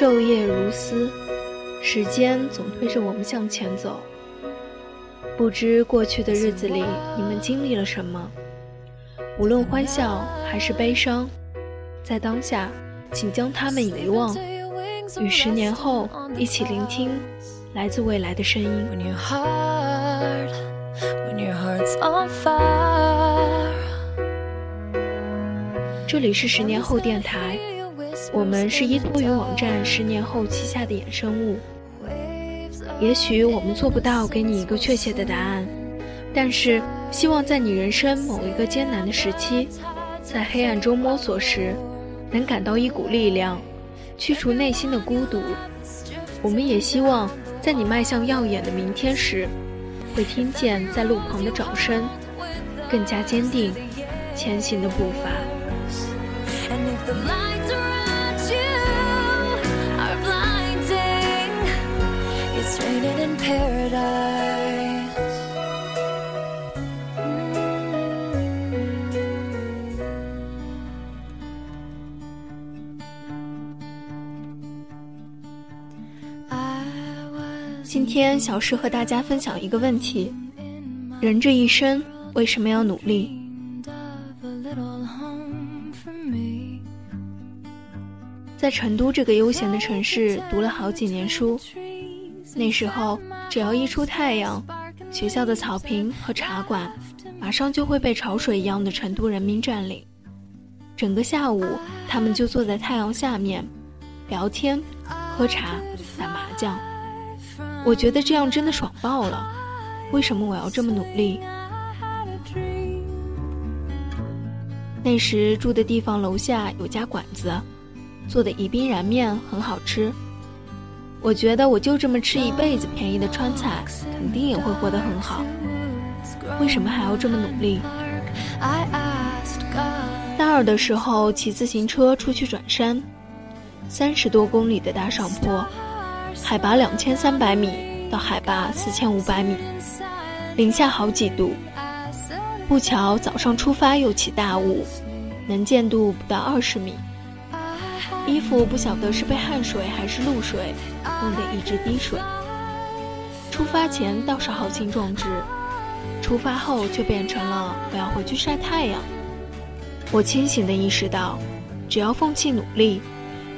昼夜如斯，时间总推着我们向前走。不知过去的日子里你们经历了什么，无论欢笑还是悲伤，在当下，请将它们遗忘，与十年后一起聆听来自未来的声音。这里是十年后电台。我们是依托于网站十年后旗下的衍生物，也许我们做不到给你一个确切的答案，但是希望在你人生某一个艰难的时期，在黑暗中摸索时，能感到一股力量，驱除内心的孤独。我们也希望在你迈向耀眼的明天时，会听见在路旁的掌声，更加坚定前行的步伐。今天小诗和大家分享一个问题：人这一生为什么要努力？在成都这个悠闲的城市读了好几年书。那时候，只要一出太阳，学校的草坪和茶馆，马上就会被潮水一样的成都人民占领。整个下午，他们就坐在太阳下面，聊天、喝茶、打麻将。我觉得这样真的爽爆了。为什么我要这么努力？那时住的地方楼下有家馆子，做的宜宾燃面很好吃。我觉得我就这么吃一辈子便宜的川菜，肯定也会活得很好。为什么还要这么努力？大二的时候骑自行车出去转山，三十多公里的大上坡，海拔两千三百米到海拔四千五百米，零下好几度。不巧早上出发又起大雾，能见度不到二十米。衣服不晓得是被汗水还是露水弄得一直滴水。出发前倒是豪情壮志，出发后却变成了我要回去晒太阳。我清醒地意识到，只要放弃努力，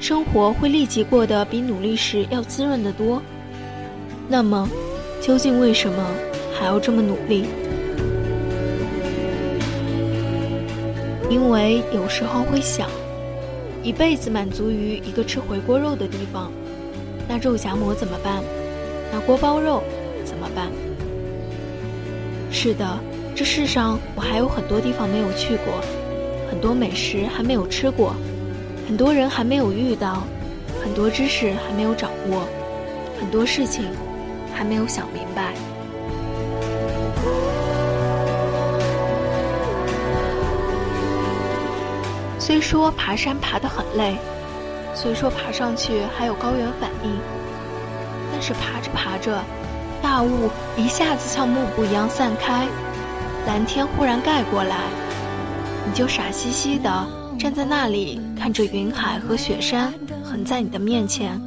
生活会立即过得比努力时要滋润得多。那么，究竟为什么还要这么努力？因为有时候会想。一辈子满足于一个吃回锅肉的地方，那肉夹馍怎么办？那锅包肉怎么办？是的，这世上我还有很多地方没有去过，很多美食还没有吃过，很多人还没有遇到，很多知识还没有掌握，很多事情还没有想明白。虽说爬山爬得很累，虽说爬上去还有高原反应，但是爬着爬着，大雾一下子像幕布一样散开，蓝天忽然盖过来，你就傻兮兮的站在那里，看着云海和雪山横在你的面前，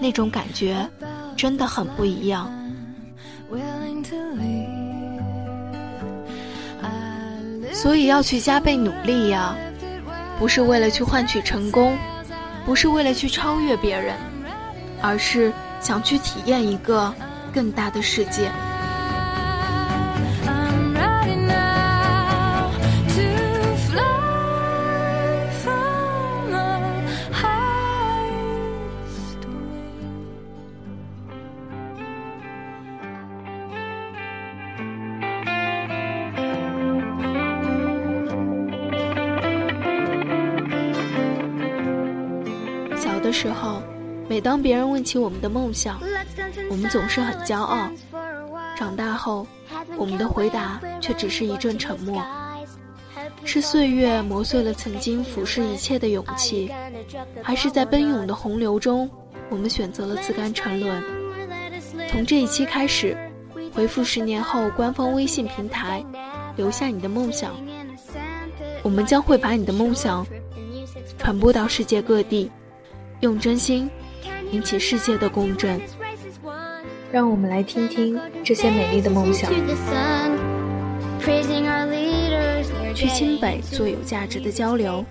那种感觉真的很不一样。所以要去加倍努力呀。不是为了去换取成功，不是为了去超越别人，而是想去体验一个更大的世界。时候，每当别人问起我们的梦想，我们总是很骄傲。长大后，我们的回答却只是一阵沉默。是岁月磨碎了曾经俯视一切的勇气，还是在奔涌的洪流中，我们选择了自甘沉沦？从这一期开始，回复十年后官方微信平台，留下你的梦想，我们将会把你的梦想传播到世界各地。用真心引起世界的共振。让我们来听听这些美丽的梦想。去清北做有价值的交流，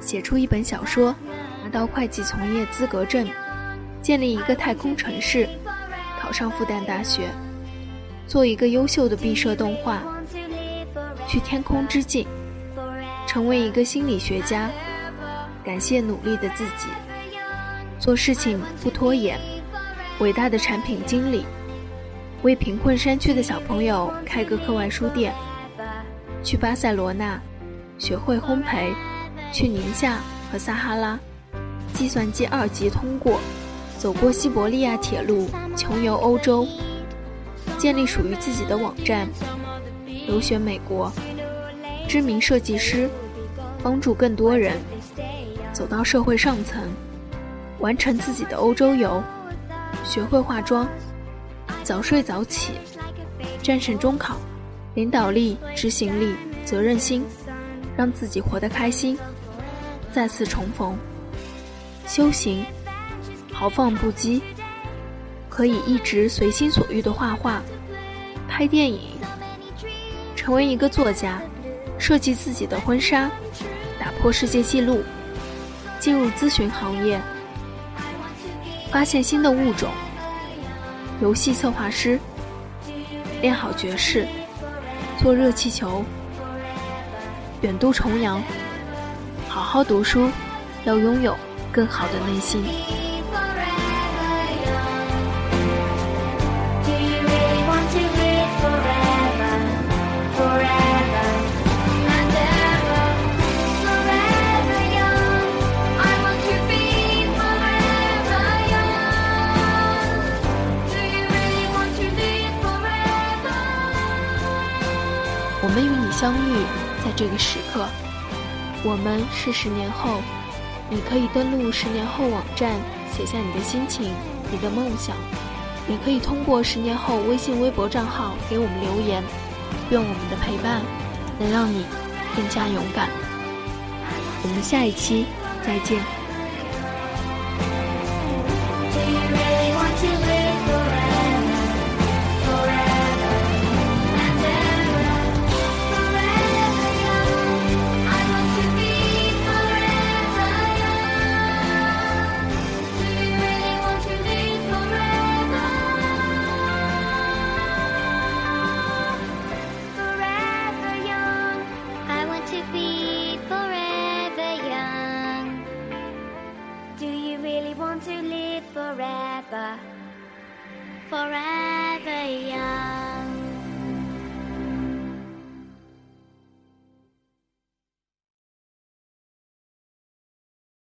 写出一本小说，拿到会计从业资格证，建立一个太空城市，考上复旦大学，做一个优秀的毕设动画，去天空之境，成为一个心理学家，感谢努力的自己，做事情不拖延，伟大的产品经理，为贫困山区的小朋友开个课外书店。去巴塞罗那，学会烘焙；去宁夏和撒哈拉，计算机二级通过；走过西伯利亚铁路，穷游欧洲；建立属于自己的网站；留学美国；知名设计师，帮助更多人；走到社会上层，完成自己的欧洲游；学会化妆；早睡早起；战胜中考。领导力、执行力、责任心，让自己活得开心。再次重逢，修行，豪放不羁，可以一直随心所欲的画画、拍电影，成为一个作家，设计自己的婚纱，打破世界纪录，进入咨询行业，发现新的物种，游戏策划师，练好爵士。做热气球，远渡重洋，好好读书，要拥有更好的内心。这个时刻，我们是十年后。你可以登录十年后网站，写下你的心情、你的梦想，也可以通过十年后微信、微博账号给我们留言。愿我们的陪伴能让你更加勇敢。我们下一期再见。Forever, forever young.